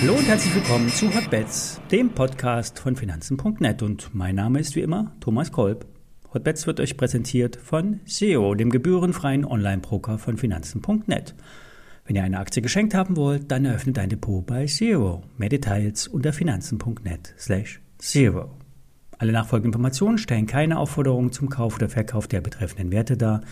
Hallo und herzlich willkommen zu Hotbets, dem Podcast von Finanzen.net. Und mein Name ist wie immer Thomas Kolb. Hotbets wird euch präsentiert von SEO, dem gebührenfreien Online-Broker von Finanzen.net. Wenn ihr eine Aktie geschenkt haben wollt, dann eröffnet ein Depot bei Zero. Mehr Details unter finanzen.net slash zero. Alle nachfolgenden Informationen stellen keine Aufforderung zum Kauf oder Verkauf der betreffenden Werte dar.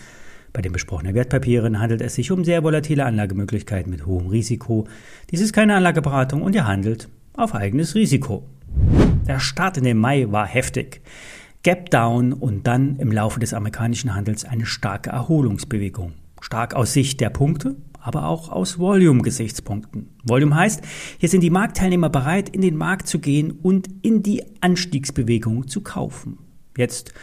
Bei den besprochenen Wertpapieren handelt es sich um sehr volatile Anlagemöglichkeiten mit hohem Risiko. Dies ist keine Anlageberatung und ihr handelt auf eigenes Risiko. Der Start in den Mai war heftig. Gap Down und dann im Laufe des amerikanischen Handels eine starke Erholungsbewegung. Stark aus Sicht der Punkte, aber auch aus Volume-Gesichtspunkten. Volume heißt, hier sind die Marktteilnehmer bereit, in den Markt zu gehen und in die Anstiegsbewegung zu kaufen. Jetzt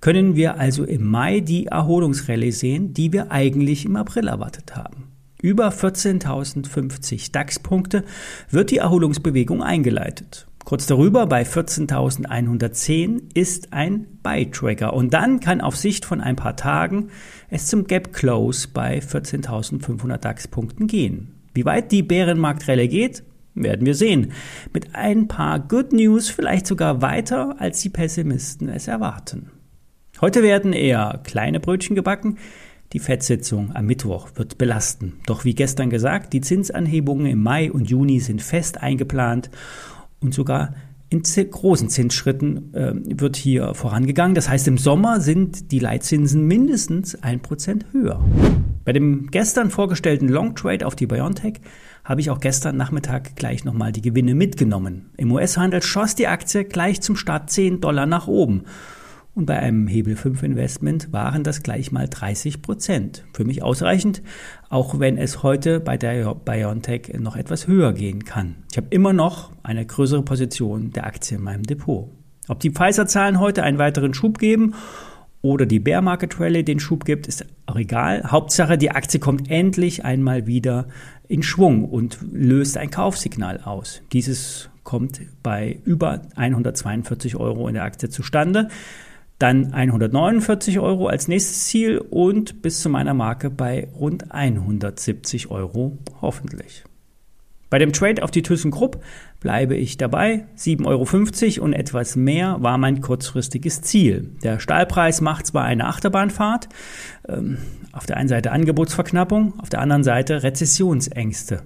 können wir also im Mai die Erholungsrallye sehen, die wir eigentlich im April erwartet haben. Über 14.050 DAX-Punkte wird die Erholungsbewegung eingeleitet. Kurz darüber bei 14.110 ist ein Buy-Trigger und dann kann auf Sicht von ein paar Tagen es zum Gap Close bei 14.500 DAX-Punkten gehen. Wie weit die Bärenmarktrelle geht, werden wir sehen. Mit ein paar Good News vielleicht sogar weiter, als die Pessimisten es erwarten. Heute werden eher kleine Brötchen gebacken. Die FED-Sitzung am Mittwoch wird belasten. Doch wie gestern gesagt, die Zinsanhebungen im Mai und Juni sind fest eingeplant und sogar in großen Zinsschritten äh, wird hier vorangegangen. Das heißt, im Sommer sind die Leitzinsen mindestens ein Prozent höher. Bei dem gestern vorgestellten Long Trade auf die BioNTech habe ich auch gestern Nachmittag gleich nochmal die Gewinne mitgenommen. Im US-Handel schoss die Aktie gleich zum Start 10 Dollar nach oben. Und bei einem Hebel 5 Investment waren das gleich mal 30 Prozent. Für mich ausreichend, auch wenn es heute bei der BioNTech noch etwas höher gehen kann. Ich habe immer noch eine größere Position der Aktie in meinem Depot. Ob die Pfizer-Zahlen heute einen weiteren Schub geben oder die Bear Market Rally den Schub gibt, ist auch egal. Hauptsache, die Aktie kommt endlich einmal wieder in Schwung und löst ein Kaufsignal aus. Dieses kommt bei über 142 Euro in der Aktie zustande. Dann 149 Euro als nächstes Ziel und bis zu meiner Marke bei rund 170 Euro hoffentlich. Bei dem Trade auf die ThyssenKrupp bleibe ich dabei. 7,50 Euro und etwas mehr war mein kurzfristiges Ziel. Der Stahlpreis macht zwar eine Achterbahnfahrt, ähm, auf der einen Seite Angebotsverknappung, auf der anderen Seite Rezessionsängste.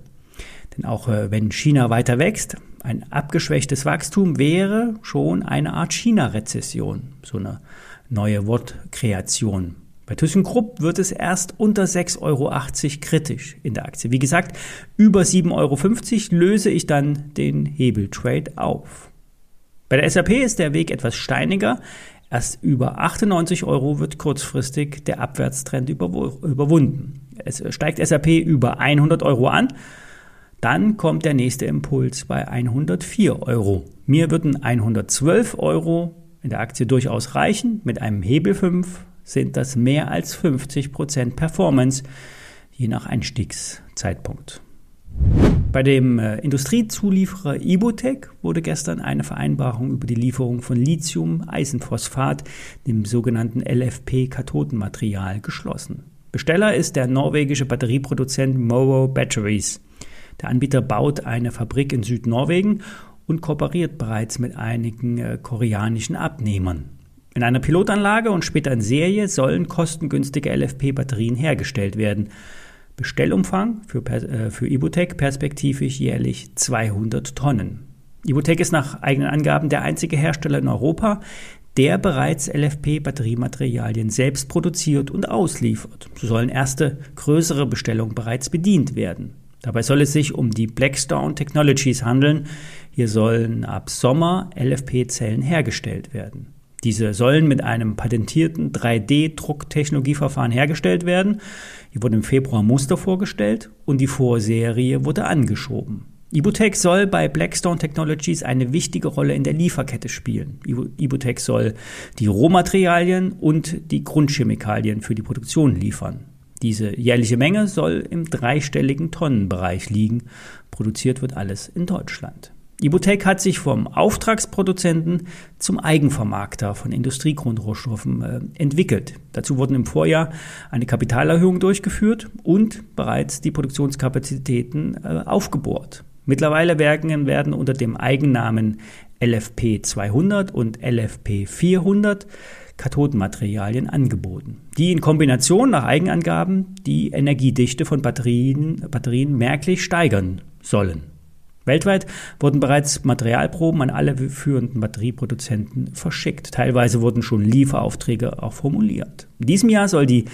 Denn auch äh, wenn China weiter wächst, ein abgeschwächtes Wachstum wäre schon eine Art China-Rezession, so eine neue Wortkreation. Bei ThyssenKrupp wird es erst unter 6,80 Euro kritisch in der Aktie. Wie gesagt, über 7,50 Euro löse ich dann den Hebeltrade auf. Bei der SAP ist der Weg etwas steiniger. Erst über 98 Euro wird kurzfristig der Abwärtstrend überwunden. Es steigt SAP über 100 Euro an dann kommt der nächste Impuls bei 104 Euro. Mir würden 112 Euro in der Aktie durchaus reichen. Mit einem Hebel 5 sind das mehr als 50% Performance, je nach Einstiegszeitpunkt. Bei dem äh, Industriezulieferer Ibotec wurde gestern eine Vereinbarung über die Lieferung von Lithium-Eisenphosphat, dem sogenannten LFP-Kathodenmaterial, geschlossen. Besteller ist der norwegische Batterieproduzent Morrow Batteries. Der Anbieter baut eine Fabrik in Südnorwegen und kooperiert bereits mit einigen äh, koreanischen Abnehmern. In einer Pilotanlage und später in Serie sollen kostengünstige LFP-Batterien hergestellt werden. Bestellumfang für, äh, für Ibutec perspektivisch jährlich 200 Tonnen. Ibutec ist nach eigenen Angaben der einzige Hersteller in Europa, der bereits LFP-Batteriematerialien selbst produziert und ausliefert. So sollen erste größere Bestellungen bereits bedient werden. Dabei soll es sich um die Blackstone Technologies handeln. Hier sollen ab Sommer LFP-Zellen hergestellt werden. Diese sollen mit einem patentierten 3D-Drucktechnologieverfahren hergestellt werden. Hier wurde im Februar Muster vorgestellt und die Vorserie wurde angeschoben. Ibutec soll bei Blackstone Technologies eine wichtige Rolle in der Lieferkette spielen. Ibutec soll die Rohmaterialien und die Grundchemikalien für die Produktion liefern. Diese jährliche Menge soll im dreistelligen Tonnenbereich liegen. Produziert wird alles in Deutschland. Ibutec hat sich vom Auftragsproduzenten zum Eigenvermarkter von Industriegrundrohstoffen äh, entwickelt. Dazu wurden im Vorjahr eine Kapitalerhöhung durchgeführt und bereits die Produktionskapazitäten äh, aufgebohrt. Mittlerweile werden, werden unter dem Eigennamen LFP 200 und LFP 400 Kathodenmaterialien angeboten, die in Kombination nach Eigenangaben die Energiedichte von Batterien, Batterien merklich steigern sollen. Weltweit wurden bereits Materialproben an alle führenden Batterieproduzenten verschickt. Teilweise wurden schon Lieferaufträge auch formuliert. In diesem Jahr soll die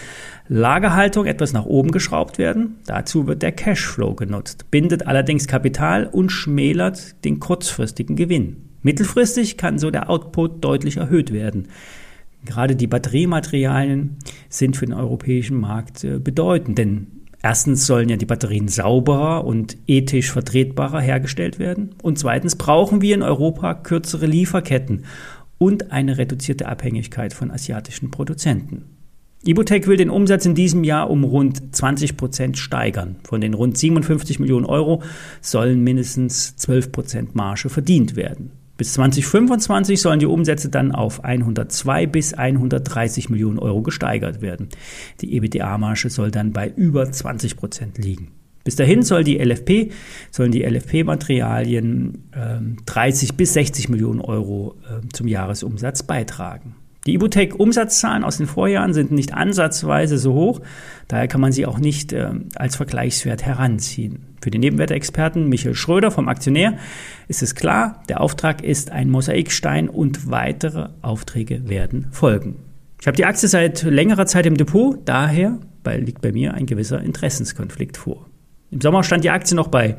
Lagerhaltung etwas nach oben geschraubt werden. Dazu wird der Cashflow genutzt, bindet allerdings Kapital und schmälert den kurzfristigen Gewinn. Mittelfristig kann so der Output deutlich erhöht werden. Gerade die Batteriematerialien sind für den europäischen Markt äh, bedeutend, denn Erstens sollen ja die Batterien sauberer und ethisch vertretbarer hergestellt werden. Und zweitens brauchen wir in Europa kürzere Lieferketten und eine reduzierte Abhängigkeit von asiatischen Produzenten. Ibotec will den Umsatz in diesem Jahr um rund 20 Prozent steigern. Von den rund 57 Millionen Euro sollen mindestens 12 Prozent Marge verdient werden. Bis 2025 sollen die Umsätze dann auf 102 bis 130 Millionen Euro gesteigert werden. Die EBITDA-Marge soll dann bei über 20 Prozent liegen. Bis dahin soll die LFP, sollen die LFP-Materialien äh, 30 bis 60 Millionen Euro äh, zum Jahresumsatz beitragen. Die Ibutec-Umsatzzahlen aus den Vorjahren sind nicht ansatzweise so hoch, daher kann man sie auch nicht äh, als Vergleichswert heranziehen. Für den Nebenwertexperten Michael Schröder vom Aktionär ist es klar, der Auftrag ist ein Mosaikstein und weitere Aufträge werden folgen. Ich habe die Aktie seit längerer Zeit im Depot, daher liegt bei mir ein gewisser Interessenskonflikt vor. Im Sommer stand die Aktie noch bei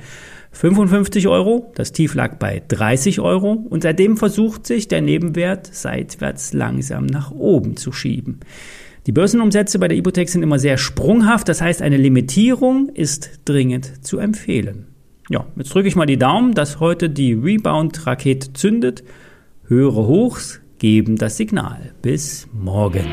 55 Euro, das Tief lag bei 30 Euro und seitdem versucht sich der Nebenwert seitwärts langsam nach oben zu schieben. Die Börsenumsätze bei der Ibotec sind immer sehr sprunghaft, das heißt eine Limitierung ist dringend zu empfehlen. Ja, jetzt drücke ich mal die Daumen, dass heute die Rebound-Rakete zündet. Höhere Hochs geben das Signal. Bis morgen.